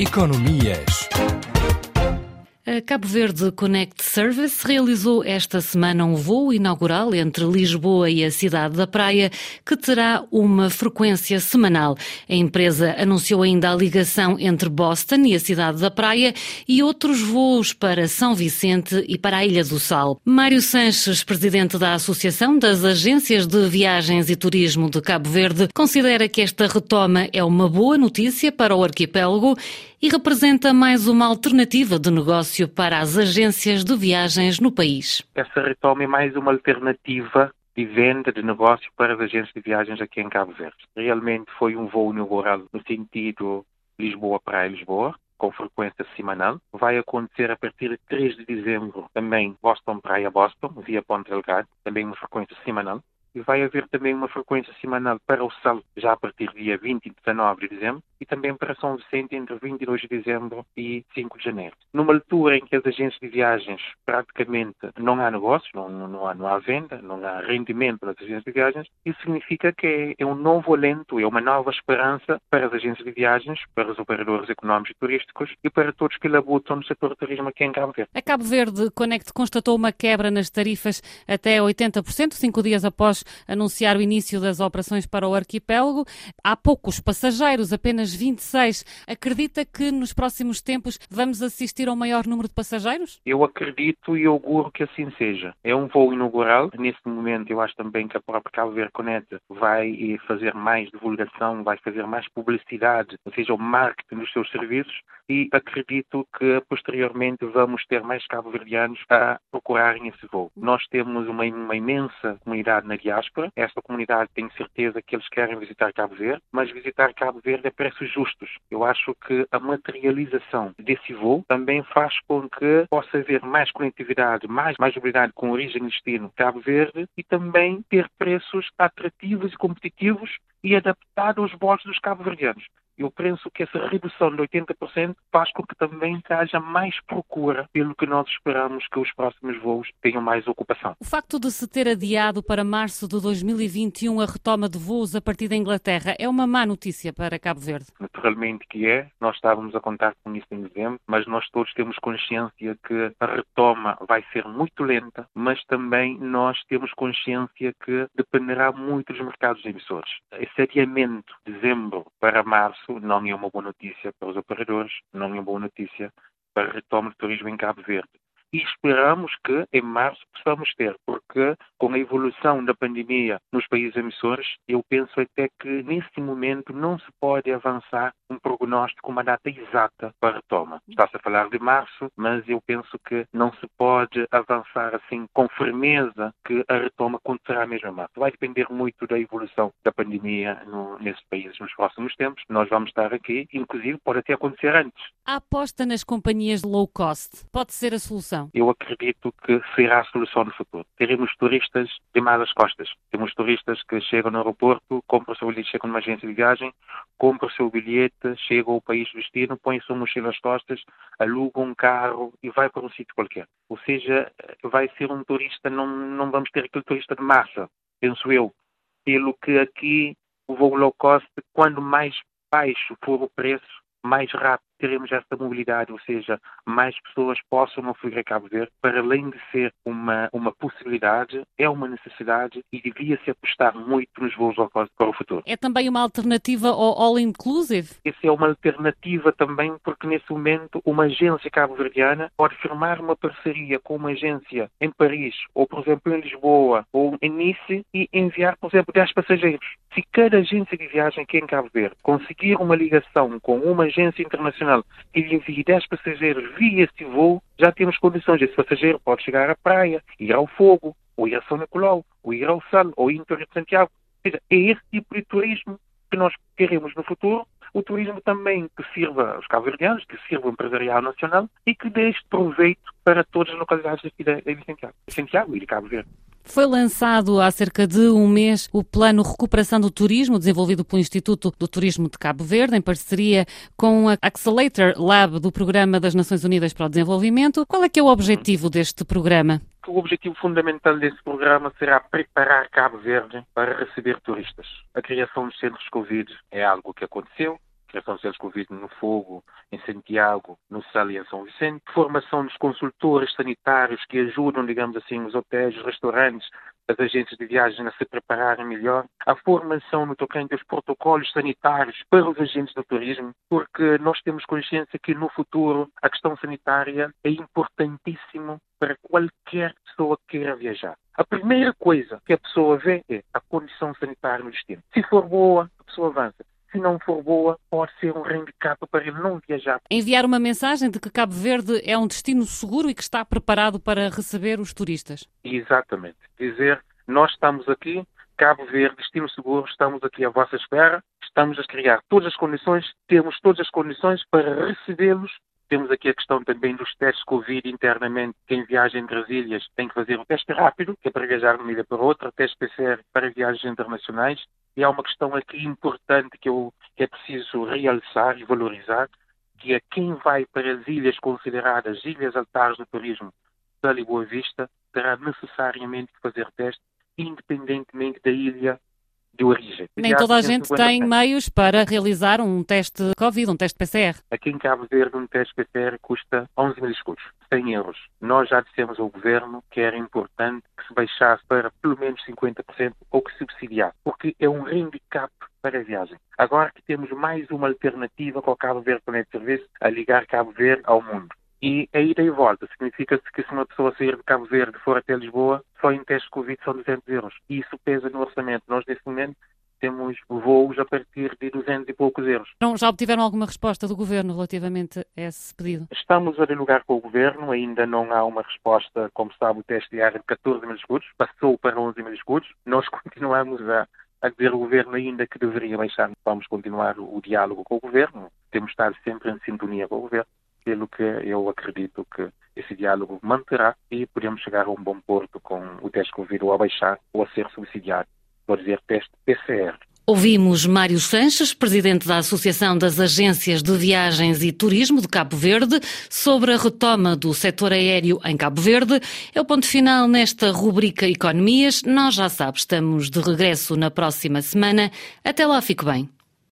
Economias. A Cabo Verde Connect Service realizou esta semana um voo inaugural entre Lisboa e a cidade da Praia, que terá uma frequência semanal. A empresa anunciou ainda a ligação entre Boston e a cidade da Praia e outros voos para São Vicente e para a Ilha do Sal. Mário Sanches, presidente da Associação das Agências de Viagens e Turismo de Cabo Verde, considera que esta retoma é uma boa notícia para o arquipélago e representa mais uma alternativa de negócio para as agências de viagens no país. Essa retoma é mais uma alternativa de venda de negócio para as agências de viagens aqui em Cabo Verde. Realmente foi um voo inaugurado no sentido Lisboa para Lisboa, com frequência semanal. Vai acontecer a partir de 3 de dezembro também Boston Praia Boston, via Ponte Delgado, também uma frequência semanal. E vai haver também uma frequência semanal para o Sal, já a partir do dia 20 e 19 de dezembro, e também para São Vicente entre 22 de dezembro e 5 de janeiro. Numa altura em que as agências de viagens praticamente não há negócio, não, não, há, não há venda, não há rendimento das agências de viagens, isso significa que é um novo alento, é uma nova esperança para as agências de viagens, para os operadores económicos e turísticos e para todos que labutam no setor do turismo aqui em Cabo Verde. A Cabo Verde Connect constatou uma quebra nas tarifas até 80%, cinco dias após anunciar o início das operações para o arquipélago. Há poucos passageiros, apenas 26. Acredita que nos próximos tempos vamos assistir a um maior número de passageiros? Eu acredito e auguro que assim seja. É um voo inaugural. Neste momento, eu acho também que a própria Cabo Verde Connect vai eh, fazer mais divulgação, vai fazer mais publicidade, ou seja, o marketing dos seus serviços e acredito que posteriormente vamos ter mais cabo-verdianos a procurarem esse voo. Nós temos uma, uma imensa comunidade na diáspora. Esta comunidade tem certeza que eles querem visitar Cabo Verde, mas visitar Cabo Verde é preço preços justos. Eu acho que a materialização desse voo também faz com que possa haver mais conectividade, mais, mais mobilidade com origem e destino Cabo Verde e também ter preços atrativos e competitivos e adaptados aos bolsos dos cabo-verdianos eu penso que essa redução de 80% faz com que também haja mais procura, pelo que nós esperamos que os próximos voos tenham mais ocupação. O facto de se ter adiado para março de 2021 a retoma de voos a partir da Inglaterra é uma má notícia para Cabo Verde? Naturalmente que é. Nós estávamos a contar com isso em dezembro, mas nós todos temos consciência que a retoma vai ser muito lenta, mas também nós temos consciência que dependerá muito dos mercados emissores. Esse adiamento de dezembro para março não é uma boa notícia para os operadores, não é uma boa notícia para a retoma do turismo em Cabo Verde e esperamos que em março possamos ter, porque com a evolução da pandemia nos países emissores, eu penso até que neste momento não se pode avançar um prognóstico, uma data exata para a retoma. Está-se a falar de março, mas eu penso que não se pode avançar assim com firmeza que a retoma acontecerá mesmo em março. Vai depender muito da evolução da pandemia no, nesses países nos próximos tempos. Nós vamos estar aqui, inclusive pode até acontecer antes. A aposta nas companhias low cost pode ser a solução? Solução? Eu acredito que será a solução no futuro. Teremos turistas de as costas. Temos turistas que chegam no aeroporto, compram o seu bilhete, chegam numa agência de viagem, compram o seu bilhete, chegam ao país de destino, põem sua mochila às costas, alugam um carro e vai para um sítio qualquer. Ou seja, vai ser um turista, não, não vamos ter aquele turista de massa, penso eu. Pelo que aqui o voo low cost, quando mais baixo for o preço, mais rápido teremos essa mobilidade, ou seja, mais pessoas possam afluir a Cabo Verde, para além de ser uma, uma possibilidade, é uma necessidade e devia-se apostar muito nos voos ao cost para o futuro. É também uma alternativa ao all-inclusive? Essa é uma alternativa também porque nesse momento uma agência cabo-verdiana pode firmar uma parceria com uma agência em Paris ou, por exemplo, em Lisboa ou em Nice e enviar, por exemplo, 10 passageiros. Se cada agência de viagem aqui em Cabo Verde conseguir uma ligação com uma agência internacional E envie 10 passageiros via este voo, já temos condições. Esse passageiro pode chegar à praia, ir ao fogo, ou ir a São Nicolau, ou ir ao Sal, ou ir em Torre de Santiago. Ou seja, é esse tipo de turismo que nós queremos no futuro. O turismo também que sirva aos cabo-verdianos, que sirva o empresarial nacional e que dê este proveito para todas as localidades aqui de Santiago, de Santiago e de Cabo Verde. Foi lançado há cerca de um mês o Plano Recuperação do Turismo, desenvolvido pelo Instituto do Turismo de Cabo Verde, em parceria com a Accelerator Lab do Programa das Nações Unidas para o Desenvolvimento. Qual é que é o objetivo deste programa? O objetivo fundamental desse programa será preparar Cabo Verde para receber turistas. A criação dos centros Covid é algo que aconteceu, de centros Covid no Fogo, em Santiago, no Sal e em São Vicente, formação dos consultores sanitários que ajudam, digamos assim, os hotéis, os restaurantes, as agências de viagem a se prepararem melhor, a formação no tocante aos protocolos sanitários para os agentes do turismo, porque nós temos consciência que no futuro a questão sanitária é importantíssimo para qualquer pessoa que queira viajar. A primeira coisa que a pessoa vê é a condição sanitária no destino. Se for boa, a pessoa avança se não for boa, pode ser um handicap para ele não viajar. Enviar uma mensagem de que Cabo Verde é um destino seguro e que está preparado para receber os turistas. Exatamente. Dizer, nós estamos aqui, Cabo Verde, destino seguro, estamos aqui à vossa espera, estamos a criar todas as condições, temos todas as condições para recebê-los temos aqui a questão também dos testes Covid internamente. Quem viaja entre as ilhas tem que fazer o teste rápido, que é para viajar de uma ilha para outra, teste PCR para viagens internacionais. E há uma questão aqui importante que, eu, que é preciso realçar e valorizar, que é quem vai para as ilhas consideradas ilhas altares do turismo da Boa Vista terá necessariamente que fazer teste, independentemente da ilha de origem. Nem toda a gente tem meios para realizar um teste Covid, um teste PCR. Aqui em Cabo Verde, um teste PCR custa 11 mil escudos, 100 euros. Nós já dissemos ao Governo que era importante que se baixasse para pelo menos 50% ou que subsidiasse, porque é um handicap para a viagem. Agora que temos mais uma alternativa com o Cabo Verde Connect Service a ligar Cabo Verde ao mundo. E a ida e volta significa que se uma pessoa sair de Cabo Verde for até Lisboa, só em teste Covid são 200 euros. E isso pesa no orçamento. Nós, nesse momento, temos voos a partir de 200 e poucos euros. Não, já obtiveram alguma resposta do Governo relativamente a esse pedido? Estamos a dialogar com o Governo, ainda não há uma resposta. Como sabe, o teste diário de 14 mil escudos passou para 11 mil escudos. Nós continuamos a, a dizer ao Governo ainda que deveria baixar. Vamos continuar o diálogo com o Governo. Temos estado sempre em sintonia com o Governo pelo que eu acredito que esse diálogo manterá e podemos chegar a um bom porto com o teste Covid ou a baixar ou a ser subsidiado, por dizer teste PCR. Ouvimos Mário Sanches, presidente da Associação das Agências de Viagens e Turismo de Cabo Verde, sobre a retoma do setor aéreo em Cabo Verde. É o ponto final nesta rubrica Economias. Nós já sabes, estamos de regresso na próxima semana. Até lá, fique bem.